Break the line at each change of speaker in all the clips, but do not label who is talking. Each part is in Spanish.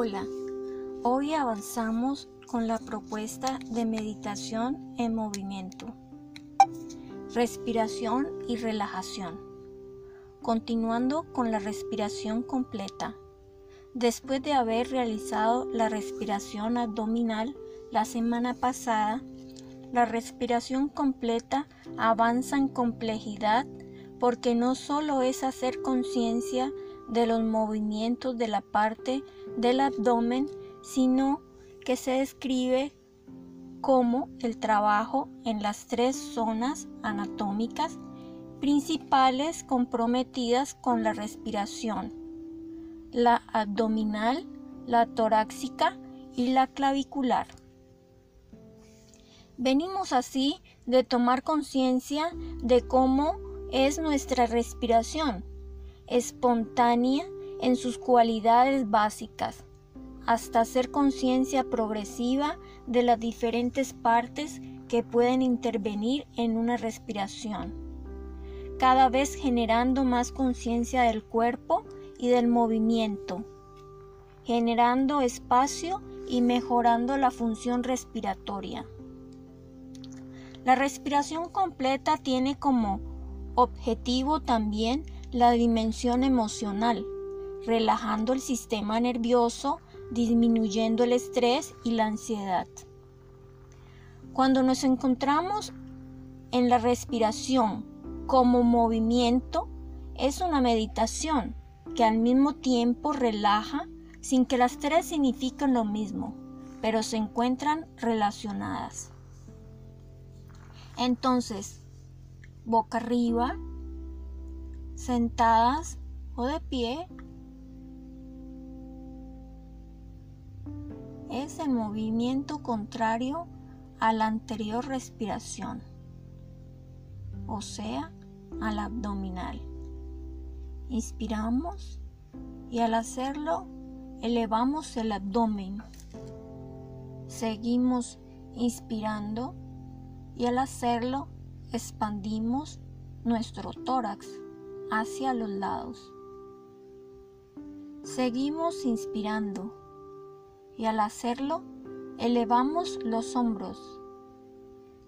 Hola, hoy avanzamos con la propuesta de meditación en movimiento, respiración y relajación. Continuando con la respiración completa. Después de haber realizado la respiración abdominal la semana pasada, la respiración completa avanza en complejidad porque no solo es hacer conciencia de los movimientos de la parte del abdomen, sino que se describe como el trabajo en las tres zonas anatómicas principales comprometidas con la respiración, la abdominal, la torácica y la clavicular. Venimos así de tomar conciencia de cómo es nuestra respiración, espontánea en sus cualidades básicas, hasta hacer conciencia progresiva de las diferentes partes que pueden intervenir en una respiración, cada vez generando más conciencia del cuerpo y del movimiento, generando espacio y mejorando la función respiratoria. La respiración completa tiene como objetivo también la dimensión emocional, relajando el sistema nervioso, disminuyendo el estrés y la ansiedad. Cuando nos encontramos en la respiración como movimiento, es una meditación que al mismo tiempo relaja sin que las tres signifiquen lo mismo, pero se encuentran relacionadas. Entonces, boca arriba, sentadas o de pie, es el movimiento contrario a la anterior respiración, o sea, al abdominal. Inspiramos y al hacerlo elevamos el abdomen. Seguimos inspirando y al hacerlo expandimos nuestro tórax hacia los lados. Seguimos inspirando y al hacerlo elevamos los hombros.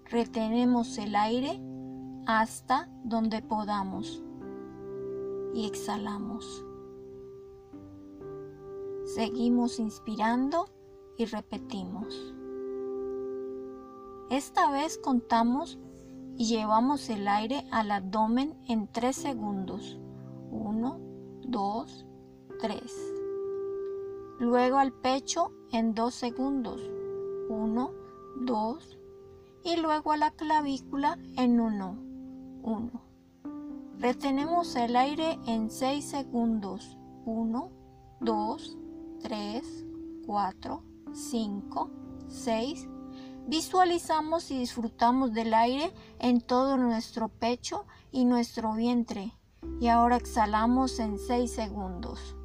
Retenemos el aire hasta donde podamos y exhalamos. Seguimos inspirando y repetimos. Esta vez contamos y llevamos el aire al abdomen en 3 segundos. 1, 2, 3. Luego al pecho en 2 segundos. 1, 2. Y luego a la clavícula en 1. 1. Retenemos el aire en 6 segundos. 1, 2, 3, 4, 5, 6, Visualizamos y disfrutamos del aire en todo nuestro pecho y nuestro vientre. Y ahora exhalamos en 6 segundos.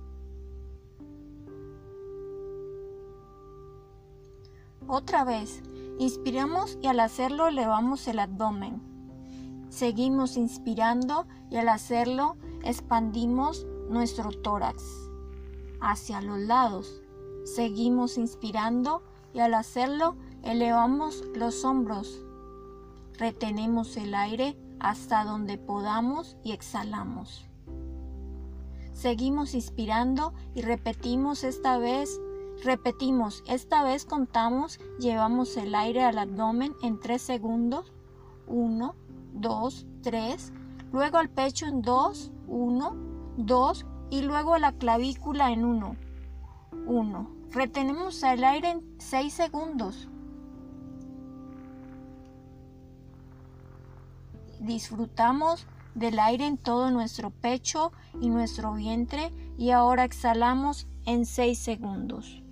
Otra vez, inspiramos y al hacerlo elevamos el abdomen. Seguimos inspirando y al hacerlo expandimos nuestro tórax hacia los lados. Seguimos inspirando y al hacerlo Elevamos los hombros, retenemos el aire hasta donde podamos y exhalamos. Seguimos inspirando y repetimos esta vez, repetimos, esta vez contamos, llevamos el aire al abdomen en 3 segundos, 1, 2, 3, luego al pecho en 2, 1, 2 y luego a la clavícula en 1, 1. Retenemos el aire en 6 segundos. Disfrutamos del aire en todo nuestro pecho y nuestro vientre y ahora exhalamos en 6 segundos.